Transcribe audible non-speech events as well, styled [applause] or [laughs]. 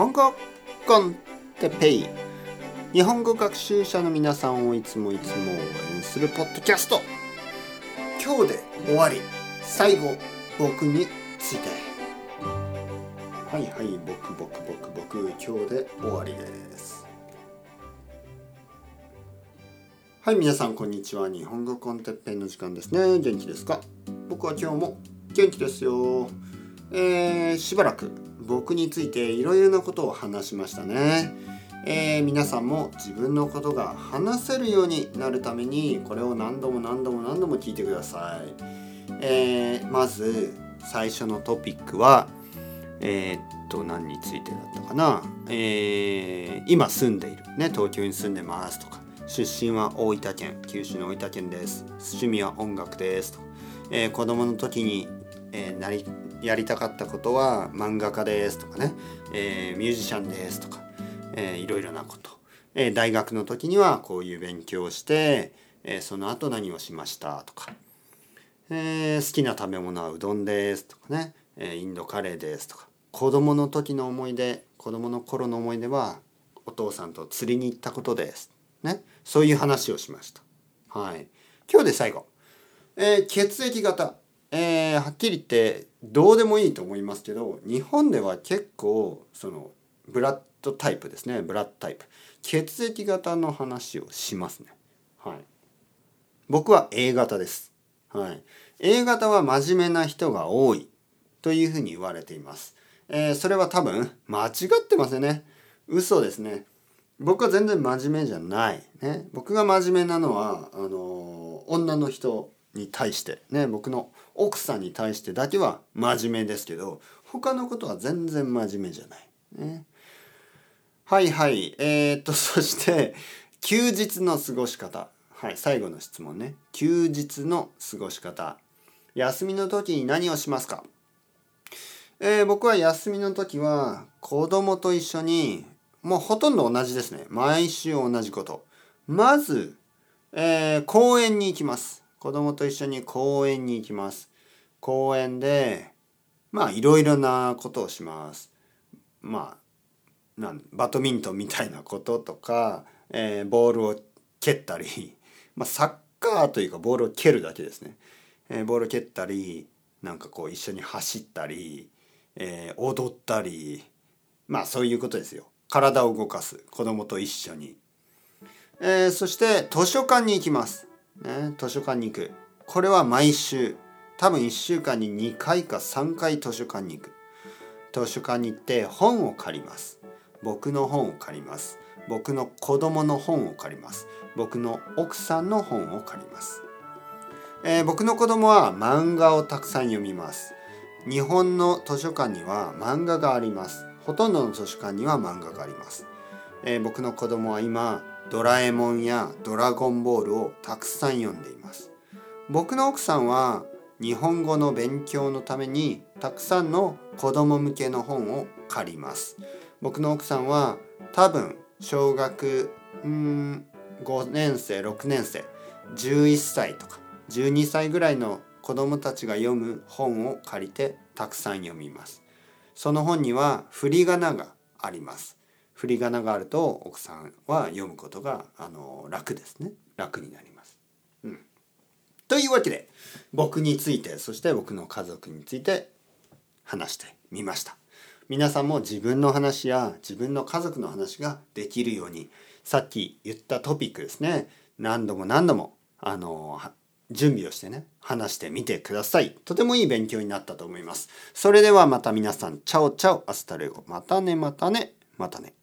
本語コンテペイ。日本語学習者の皆さんをいつもいつも応援するポッドキャスト。今日で終わり。最後僕について。はいはい僕僕僕僕今日で終わりです。はい皆さんこんにちは。日本語コンテッペイの時間ですね。元気ですか？僕は今日も元気ですよ。えー、しばらく僕についていろいろなことを話しましたね、えー、皆さんも自分のことが話せるようになるためにこれを何度も何度も何度も聞いてください、えー、まず最初のトピックはえー、っと何についてだったかな、え、今住んでいるね東京に住んでますとか出身は大分県九州の大分県です。趣味は音楽ですと、えー、子供の時に、えー、なりやりたかったことは漫画家ですとかね、えー、ミュージシャンですとか、えー、いろいろなこと、えー、大学の時にはこういう勉強をして、えー、その後何をしましたとか、えー、好きな食べ物はうどんですとかね、えー、インドカレーですとか子供の時の思い出子供の頃の思い出はお父さんと釣りに行ったことです。ね、そういう話をしました。はい。今日で最後。えー、血液型。えー、はっきり言ってどうでもいいと思いますけど日本では結構そのブラッドタイプですね。ブラッドタイプ。血液型の話をしますね。はい。僕は A 型です。はい。A 型は真面目な人が多いというふうに言われています、えー、それは多分間違ってますよね。嘘ですね。僕は全然真面目じゃない。ね。僕が真面目なのはあのー、女の人に対してね僕の奥さんに対してだけは真面目ですけど他のことは全然真面目じゃない。ね、はいはい。えー、っと [laughs] そして休日の過ごし方。はい最後の質問ね。休日の過ごし方。休みの時に何をしますか？えー、僕は休みの時は子供と一緒にもうほとんど同じですね。毎週同じこと。まず、えー、公園に行きます。子供と一緒に公園に行きます。公園で、まあいろいろなことをします。まあ、なんバドミントンみたいなこととか、えー、ボールを蹴ったり、[laughs] まあサッカーというかボールを蹴るだけですね。えー、ボールを蹴ったり、なんかこう一緒に走ったり、えー、踊ったり、まあそういうことですよ。体を動かす。子供と一緒に。えー、そして図書館に行きます。ね、図書館に行く。これは毎週。多分1週間に2回か3回図書館に行く。図書館に行って本を借ります。僕の本を借ります。僕の子供の本を借ります。僕の奥さんの本を借ります。えー、僕の子供は漫画をたくさん読みます。日本の図書館には漫画があります。ほとんどの図書館には漫画があります。えー、僕の子供は今ドラえもんやドラゴンボールをたくさん読んでいます。僕の奥さんは日本語の勉強のためにたくさんの子供向けの本を借ります。僕の奥さんは多分小学うん5年生6年生11歳とか12歳ぐらいの子供たちが読む本を借りてたくさん読みます。その本には振り仮名があります。振り仮名があると奥さんは読むことがあの楽ですね。楽になります。うん、というわけで僕についてそして僕の家族について話してみました。皆さんも自分の話や自分の家族の話ができるようにさっき言ったトピックですね。何度も何度もあの準備をしてね話してみてください。とてもいい勉強になったと思います。それではまた皆さん chao chao hasta luego またねまたねまたね。